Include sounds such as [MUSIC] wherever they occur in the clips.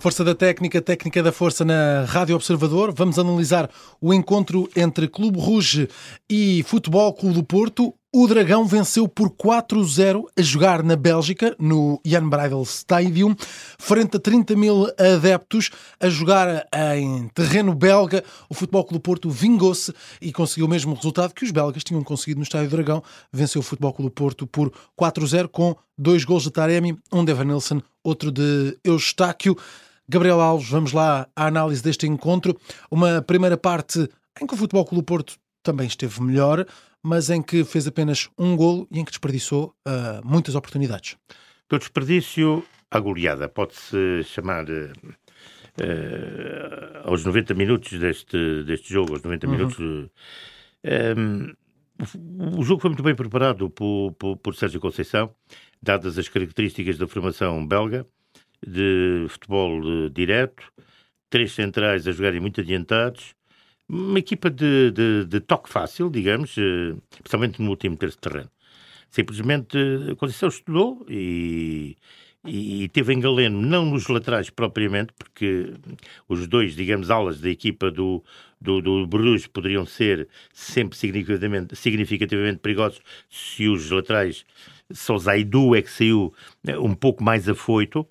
Força da Técnica, Técnica da Força na Rádio Observador. Vamos analisar o encontro entre Clube Rouge e Futebol Clube do Porto. O Dragão venceu por 4-0 a jogar na Bélgica, no Jan Breidel Stadium, frente a 30 mil adeptos, a jogar em terreno belga. O Futebol Clube do Porto vingou-se e conseguiu o mesmo resultado que os belgas tinham conseguido no Estádio Dragão. Venceu o Futebol Clube do Porto por 4-0 com dois gols de Taremi, um de Evanilson, outro de Eustáquio. Gabriel Alves, vamos lá à análise deste encontro. Uma primeira parte em que o Futebol Clube do Porto também esteve melhor, mas em que fez apenas um golo e em que desperdiçou uh, muitas oportunidades. Do desperdício à goleada, pode-se chamar uh, aos 90 minutos deste, deste jogo, aos 90 uhum. minutos. Um, o jogo foi muito bem preparado por, por, por Sérgio Conceição, dadas as características da formação belga, de futebol uh, direto, três centrais a jogarem muito adiantados, uma equipa de, de, de toque fácil, digamos, especialmente no último terço de terreno. Simplesmente a Conceição estudou e, e, teve em Galeno, não nos laterais propriamente, porque os dois, digamos, alas da equipa do, do, do Bruges poderiam ser sempre significativamente, significativamente perigosos se os laterais, só Zaidu é que saiu eh, um pouco mais afoito,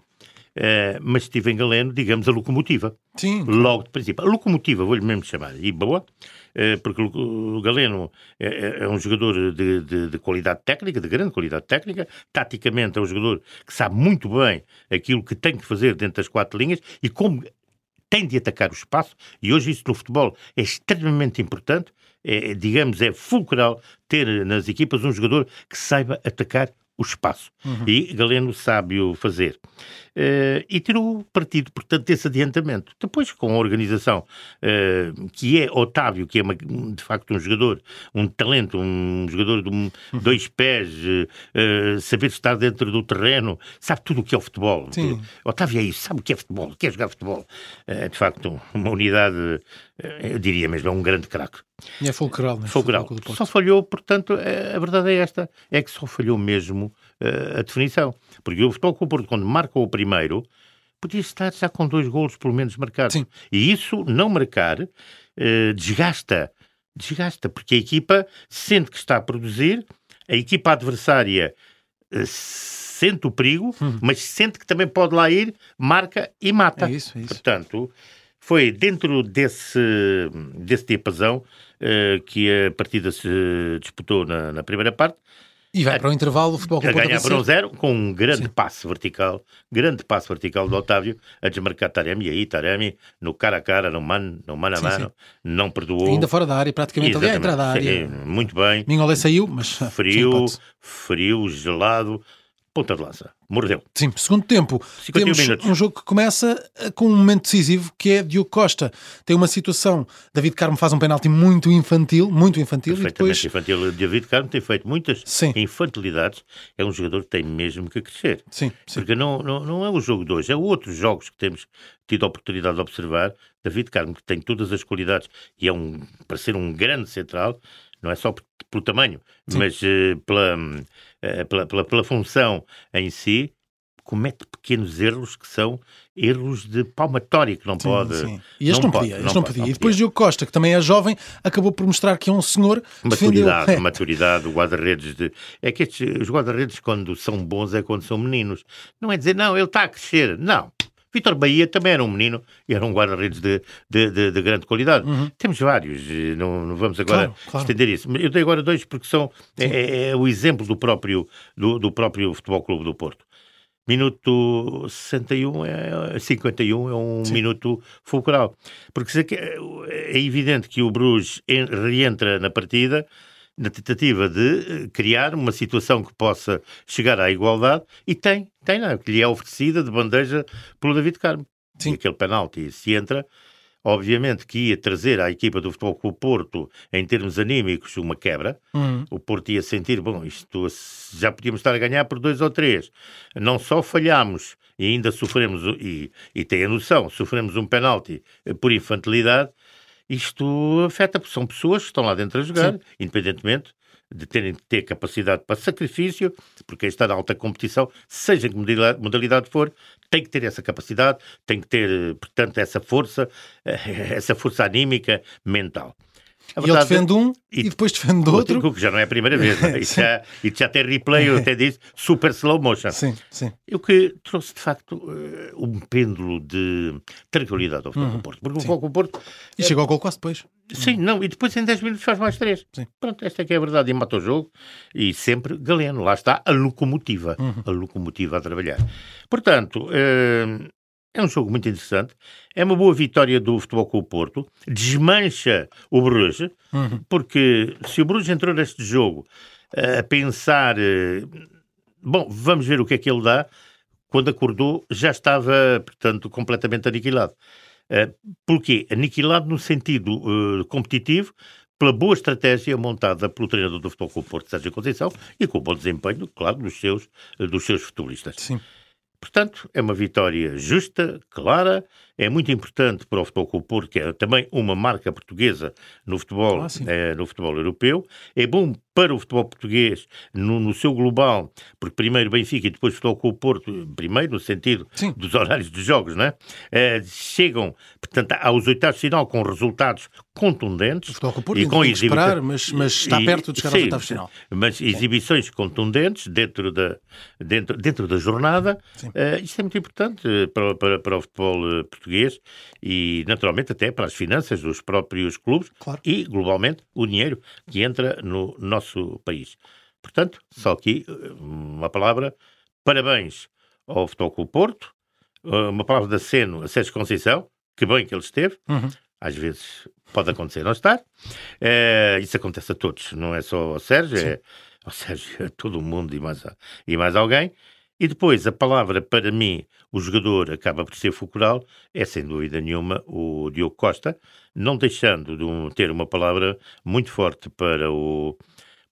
Uh, mas estive em Galeno, digamos, a locomotiva. Sim. Logo de princípio. A locomotiva, vou-lhe mesmo chamar. E boa, uh, porque o Galeno é, é, é um jogador de, de, de, qualidade técnica, de grande qualidade técnica. Taticamente é um jogador que sabe muito bem aquilo que tem que fazer dentro das quatro linhas e como tem de atacar o espaço. E hoje isso no futebol é extremamente importante. É, digamos, é fulcral ter nas equipas um jogador que saiba atacar o espaço. Uhum. E Galeno sabe o fazer. Uh, e tirou partido, portanto, desse adiantamento. Depois, com a organização, uh, que é Otávio, que é uma, de facto um jogador, um talento, um jogador de um, uhum. dois pés, uh, saber estar dentro do terreno, sabe tudo o que é o futebol. Sim. Otávio é isso, sabe o que é futebol, quer jogar futebol. É, de facto, uma unidade, eu diria mesmo, é um grande craque. É fulcral, né? Fulcral. Só falhou, portanto, a verdade é esta, é que só falhou mesmo a definição. Porque o Futebol Clube Porto, quando marca o primeiro, podia estar já com dois golos pelo menos marcados. Sim. E isso, não marcar, uh, desgasta. Desgasta, porque a equipa sente que está a produzir, a equipa adversária uh, sente o perigo, hum. mas sente que também pode lá ir, marca e mata. É isso, é isso. Portanto, foi dentro desse, desse diapasão uh, que a partida se disputou na, na primeira parte. E vai para o intervalo o futebol A ganhar por um zero, com um grande Sim. passe vertical, grande passe vertical do Otávio, a desmarcar Taremi. E aí Taremi, no cara a cara, no mano, no mano a mano, não perdoou. Ainda fora da área, praticamente ali à entrada da área. Sim, muito bem. Mingolé saiu, mas... Frio, frio, gelado, ponta de lança. Mordeu. Sim, segundo tempo. Temos minutos. um jogo que começa eh, com um momento decisivo que é Diogo Costa. Tem uma situação, David Carmo faz um penalti muito infantil, muito infantil. Perfeitamente e depois... infantil. David Carmo tem feito muitas sim. infantilidades. É um jogador que tem mesmo que crescer. Sim, sim. Porque não, não, não é o jogo de hoje, é outros jogos que temos tido a oportunidade de observar. David Carmo, que tem todas as qualidades e é um, para ser um grande central, não é só pelo tamanho, Sim. mas uh, pela, uh, pela, pela, pela, função em si, comete pequenos erros que são erros de palmatória que não sim, pode. Sim. E este não, não podia, pode, este não, podia. E depois Diogo Costa, que também é jovem, acabou por mostrar que é um senhor. Maturidade, defendeu... [LAUGHS] maturidade, o guarda-redes de. É que estes, os guarda-redes, quando são bons, é quando são meninos. Não é dizer, não, ele está a crescer. Não. Vitor Bahia também era um menino e era um guarda-redes de, de, de, de, grande qualidade. Uhum. Temos vários, não, não vamos agora claro, claro. estender isso. Eu dei agora dois porque são é, é, é, o exemplo do próprio, do, do próprio Futebol Clube do Porto. Minuto 61 é, 51 é um Sim. minuto fulcral. Porque é evidente que o Bruges reentra na partida na tentativa de eh, criar uma situação que possa chegar à igualdade e tem, tem não, que lhe é oferecida de bandeja pelo David Carmo. Sim. E aquele penalti, se entra, obviamente que ia trazer à equipa do Futebol Clube Porto, em termos anímicos, uma quebra. Uhum. O Porto ia sentir, bom, isto já podíamos estar a ganhar por dois ou três. Não só falhámos e ainda sofremos, e, e tem a noção, sofremos um penalti por infantilidade, isto afeta, porque são pessoas que estão lá dentro a jogar, Sim. independentemente de terem de ter capacidade para sacrifício, porque está na alta competição, seja em que modalidade for, tem que ter essa capacidade, tem que ter, portanto, essa força, [LAUGHS] essa força anímica, mental. A e ele defende um e, e depois defende outro. O que já não é a primeira vez. Né? [LAUGHS] Isso, já, isso já tem replay, eu até disse, super slow motion. Sim, sim. O que trouxe, de facto, uh, um pêndulo de tranquilidade ao Futebol uhum. Porto. Porque o Futebol Porto... E é... chegou ao gol quase depois. Sim, não, e depois em 10 minutos faz mais 3. Sim. Pronto, esta é que é a verdade. E mata o jogo. E sempre Galeno. Lá está a locomotiva. Uhum. A locomotiva a trabalhar. Portanto, uh, é um jogo muito interessante. É uma boa vitória do Futebol com o Porto. Desmancha o Bruges, uhum. porque se o Bruges entrou neste jogo uh, a pensar, uh, bom, vamos ver o que é que ele dá, quando acordou já estava, portanto, completamente aniquilado. Uh, porquê? Aniquilado no sentido uh, competitivo, pela boa estratégia montada pelo treinador do Futebol com o Porto, Sérgio Conceição, e com o bom desempenho, claro, dos seus, dos seus futebolistas. Sim. Portanto, é uma vitória justa, clara, é muito importante para o Futebol Clube Porto, que é também uma marca portuguesa no futebol, ah, é, no futebol europeu. É bom para o futebol português no, no seu global, porque primeiro Benfica e depois Futebol Clube Porto, primeiro no sentido Sim. dos horários dos jogos, né? É, chegam, portanto, aos oitavos de final com resultados contundentes. O Futebol Clube Porto e com exibições, esperar, mas, mas está e, perto de chegar sim, de final. Mas exibições contundentes dentro da, dentro, dentro da jornada. Uh, isto é muito importante para, para, para o futebol português português e, naturalmente, até para as finanças dos próprios clubes claro. e, globalmente, o dinheiro que entra no nosso país. Portanto, só aqui eh, uma palavra, parabéns ao Futebol Clube Porto, eh, uma palavra de aceno a Sérgio Conceição, que bem que ele esteve, uhum. Às vezes pode acontecer não estar, é, isso acontece a todos, não é só ao Sérgio, Sim. é ao Sérgio, a todo o mundo e mais, e mais alguém, e depois, a palavra para mim, o jogador acaba por ser fulcral, é sem dúvida nenhuma o Diogo Costa, não deixando de um, ter uma palavra muito forte para o,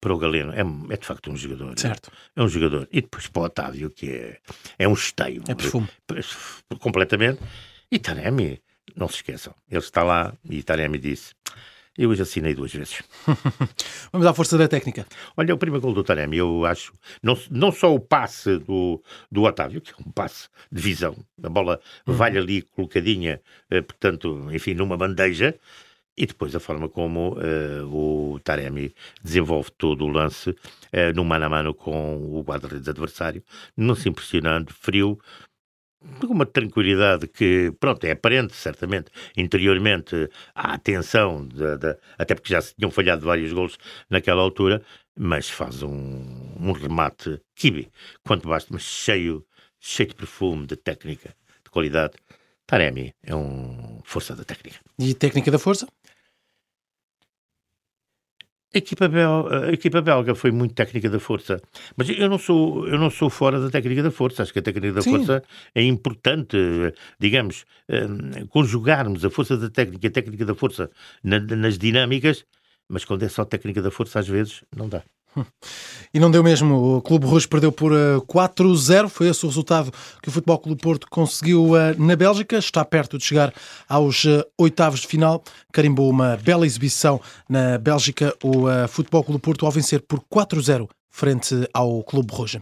para o Galeno. É, é, de facto um jogador. Certo. É um jogador. E depois para o Otávio, que é, é um esteio. É perfume. Completamente. E Taremi, não se esqueçam, ele está lá e Taremi disse eu hoje assinei duas vezes. [LAUGHS] Vamos à força da técnica. Olha, o primeiro gol do Taremi, eu acho, não, não só o passe do, do Otávio, que é um passe de visão, a bola uhum. vai ali colocadinha, eh, portanto, enfim, numa bandeja, e depois a forma como uh, o Taremi desenvolve todo o lance uh, no mano a mano com o guarda-redes adversário, não se impressionando, frio, uma tranquilidade que, pronto, é aparente, certamente, interiormente, a atenção, de, de, até porque já se tinham falhado vários gols naquela altura, mas faz um, um remate kibi, quanto basta, mas cheio, cheio de perfume, de técnica, de qualidade. Taremi é um força da técnica. E técnica da força? A equipa, belga, a equipa belga foi muito técnica da força, mas eu não sou eu não sou fora da técnica da força. Acho que a técnica da Sim. força é importante, digamos, um, conjugarmos a força da técnica e a técnica da força na, nas dinâmicas, mas quando é só técnica da força, às vezes não dá. [LAUGHS] E não deu mesmo. O Clube Roxo perdeu por 4-0. Eh, Foi esse o resultado que o Futebol Clube Porto conseguiu eh, na Bélgica. Está perto de chegar aos eh, oitavos de final. Carimbou uma bela exibição na Bélgica. O Futebol Clube Porto ao vencer por 4-0 frente ao Clube Roxo.